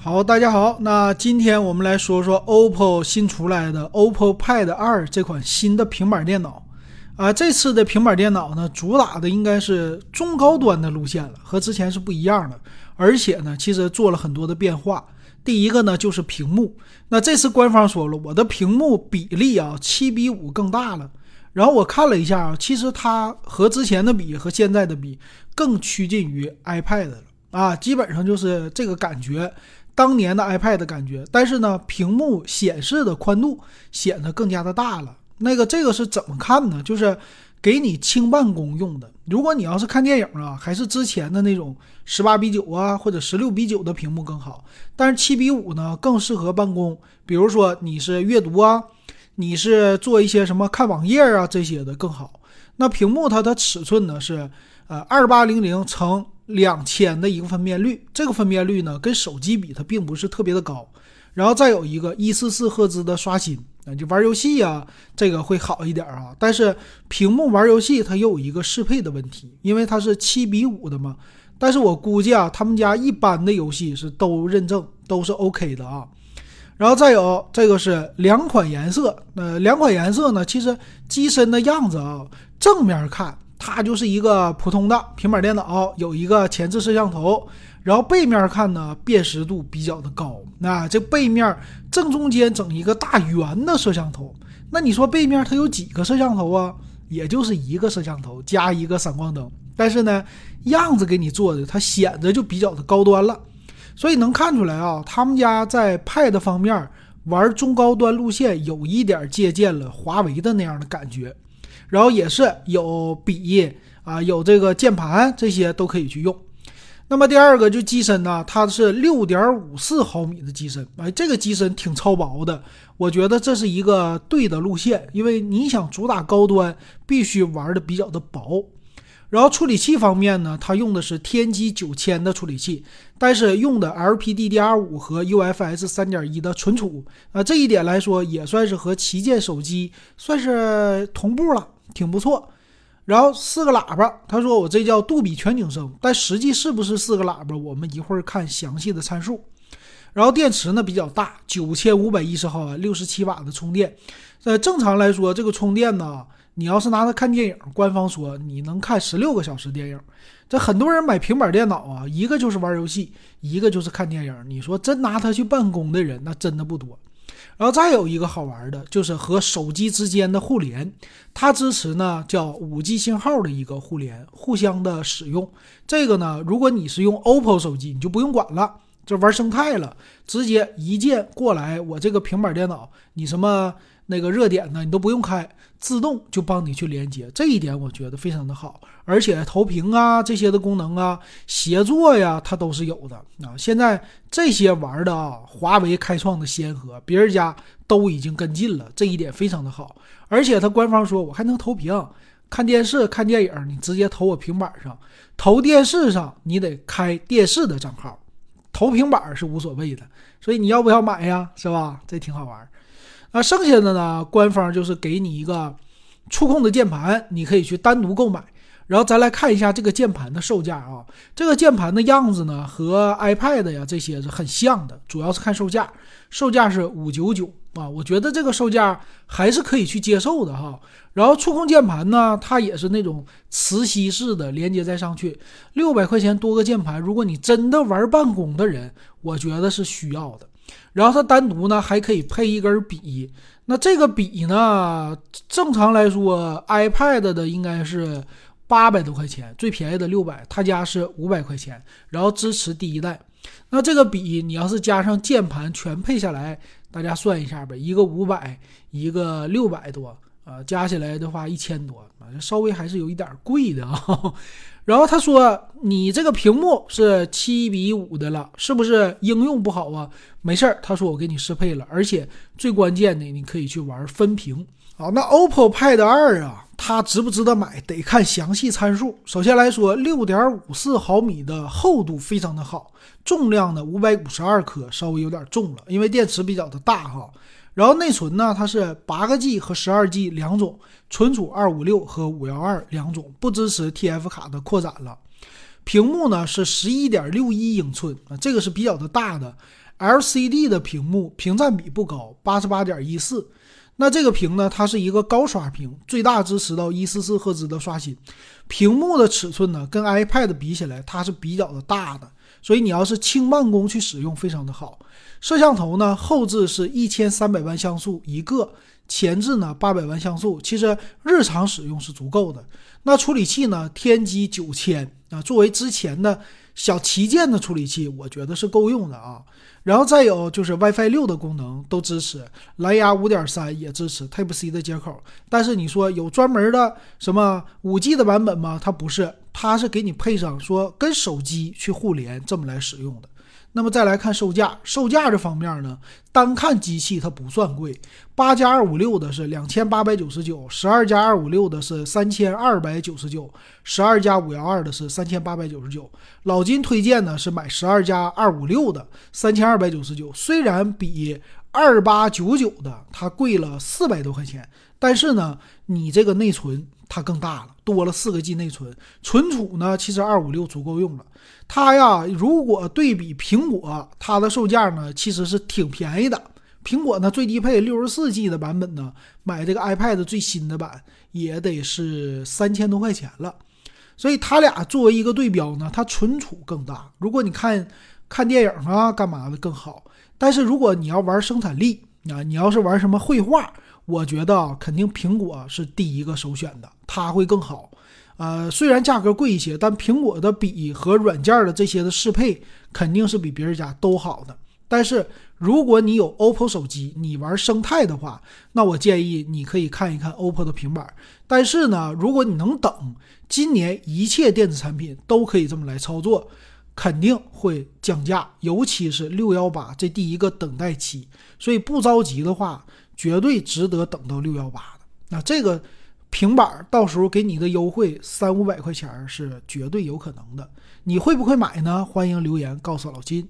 好，大家好，那今天我们来说说 OPPO 新出来的 OPPO Pad 二这款新的平板电脑。啊，这次的平板电脑呢，主打的应该是中高端的路线了，和之前是不一样的。而且呢，其实做了很多的变化。第一个呢，就是屏幕。那这次官方说了，我的屏幕比例啊，七比五更大了。然后我看了一下啊，其实它和之前的比，和现在的比，更趋近于 iPad 了啊，基本上就是这个感觉。当年的 iPad 的感觉，但是呢，屏幕显示的宽度显得更加的大了。那个这个是怎么看呢？就是给你轻办公用的。如果你要是看电影啊，还是之前的那种十八比九啊，或者十六比九的屏幕更好。但是七比五呢，更适合办公。比如说你是阅读啊，你是做一些什么看网页啊这些的更好。那屏幕它的尺寸呢是呃二八零零乘。两千的一个分辨率，这个分辨率呢跟手机比它并不是特别的高，然后再有一个一四四赫兹的刷新，那就玩游戏呀，这个会好一点啊。但是屏幕玩游戏它又有一个适配的问题，因为它是七比五的嘛。但是我估计啊，他们家一般的游戏是都认证，都是 OK 的啊。然后再有这个是两款颜色，呃，两款颜色呢，其实机身的样子啊，正面看。它就是一个普通的平板电脑，有一个前置摄像头，然后背面看呢，辨识度比较的高。那这背面正中间整一个大圆的摄像头，那你说背面它有几个摄像头啊？也就是一个摄像头加一个闪光灯。但是呢，样子给你做的，它显得就比较的高端了。所以能看出来啊，他们家在 Pad 方面玩中高端路线，有一点借鉴了华为的那样的感觉。然后也是有笔啊，有这个键盘，这些都可以去用。那么第二个就机身呢，它是六点五四毫米的机身，哎，这个机身挺超薄的。我觉得这是一个对的路线，因为你想主打高端，必须玩的比较的薄。然后处理器方面呢，它用的是天玑九千的处理器，但是用的 LPDDR5 和 UFS 三点一的存储啊，这一点来说也算是和旗舰手机算是同步了。挺不错，然后四个喇叭，他说我这叫杜比全景声，但实际是不是四个喇叭，我们一会儿看详细的参数。然后电池呢比较大，九千五百一十毫安，六十七瓦的充电。呃，正常来说，这个充电呢，你要是拿它看电影，官方说你能看十六个小时电影。这很多人买平板电脑啊，一个就是玩游戏，一个就是看电影。你说真拿它去办公的人，那真的不多。然后再有一个好玩的，就是和手机之间的互联，它支持呢叫五 G 信号的一个互联，互相的使用。这个呢，如果你是用 OPPO 手机，你就不用管了，就玩生态了，直接一键过来，我这个平板电脑，你什么？那个热点呢，你都不用开，自动就帮你去连接，这一点我觉得非常的好。而且投屏啊这些的功能啊，协作呀，它都是有的啊。现在这些玩的啊，华为开创的先河，别人家都已经跟进了，这一点非常的好。而且它官方说我还能投屏，看电视、看电影，你直接投我平板上。投电视上你得开电视的账号，投平板是无所谓的。所以你要不要买呀？是吧？这挺好玩。那剩下的呢？官方就是给你一个触控的键盘，你可以去单独购买。然后咱来看一下这个键盘的售价啊，这个键盘的样子呢和 iPad 呀这些是很像的，主要是看售价，售价是五九九啊，我觉得这个售价还是可以去接受的哈。然后触控键盘呢，它也是那种磁吸式的连接在上去，六百块钱多个键盘，如果你真的玩办公的人，我觉得是需要的。然后它单独呢还可以配一根笔，那这个笔呢，正常来说，iPad 的应该是八百多块钱，最便宜的六百，他家是五百块钱，然后支持第一代。那这个笔你要是加上键盘全配下来，大家算一下呗，一个五百，一个六百多，啊，加起来的话一千多，反正，稍微还是有一点贵的啊。然后他说：“你这个屏幕是七比五的了，是不是应用不好啊？没事儿，他说我给你适配了，而且最关键的，你可以去玩分屏。好，那 OPPO Pad 二啊，它值不值得买？得看详细参数。首先来说，六点五四毫米的厚度非常的好，重量呢五百五十二克，稍微有点重了，因为电池比较的大哈。”然后内存呢，它是八个 G 和十二 G 两种，存储二五六和五幺二两种，不支持 TF 卡的扩展了。屏幕呢是十一点六一英寸啊，这个是比较的大的 LCD 的屏幕屏占比不高，八十八点一四。那这个屏呢，它是一个高刷屏，最大支持到一四四赫兹的刷新。屏幕的尺寸呢，跟 iPad 比起来，它是比较的大的，所以你要是轻办公去使用，非常的好。摄像头呢，后置是一千三百万像素一个，前置呢八百万像素，其实日常使用是足够的。那处理器呢，天玑九千啊，作为之前的。小旗舰的处理器，我觉得是够用的啊。然后再有就是 WiFi 六的功能都支持，蓝牙五点三也支持 Type C 的接口。但是你说有专门的什么五 G 的版本吗？它不是，它是给你配上说跟手机去互联这么来使用的。那么再来看售价，售价这方面呢，单看机器它不算贵，八加二五六的是两千八百九十九，十二加二五六的是三千二百九十九，十二加五幺二的是三千八百九十九。老金推荐呢是买十二加二五六的三千二百九十九，虽然比二八九九的它贵了四百多块钱，但是呢，你这个内存它更大了，多了四个 G 内存，存储呢其实二五六足够用了。它呀，如果对比苹果，它的售价呢其实是挺便宜的。苹果呢最低配六十四 G 的版本呢，买这个 iPad 最新的版也得是三千多块钱了。所以它俩作为一个对标呢，它存储更大。如果你看看电影啊干嘛的更好，但是如果你要玩生产力啊，你要是玩什么绘画，我觉得肯定苹果是第一个首选的，它会更好。呃，虽然价格贵一些，但苹果的笔和软件的这些的适配肯定是比别人家都好的。但是如果你有 OPPO 手机，你玩生态的话，那我建议你可以看一看 OPPO 的平板。但是呢，如果你能等，今年一切电子产品都可以这么来操作，肯定会降价，尤其是六幺八这第一个等待期。所以不着急的话，绝对值得等到六幺八的。那这个。平板到时候给你的优惠三五百块钱是绝对有可能的，你会不会买呢？欢迎留言告诉老金。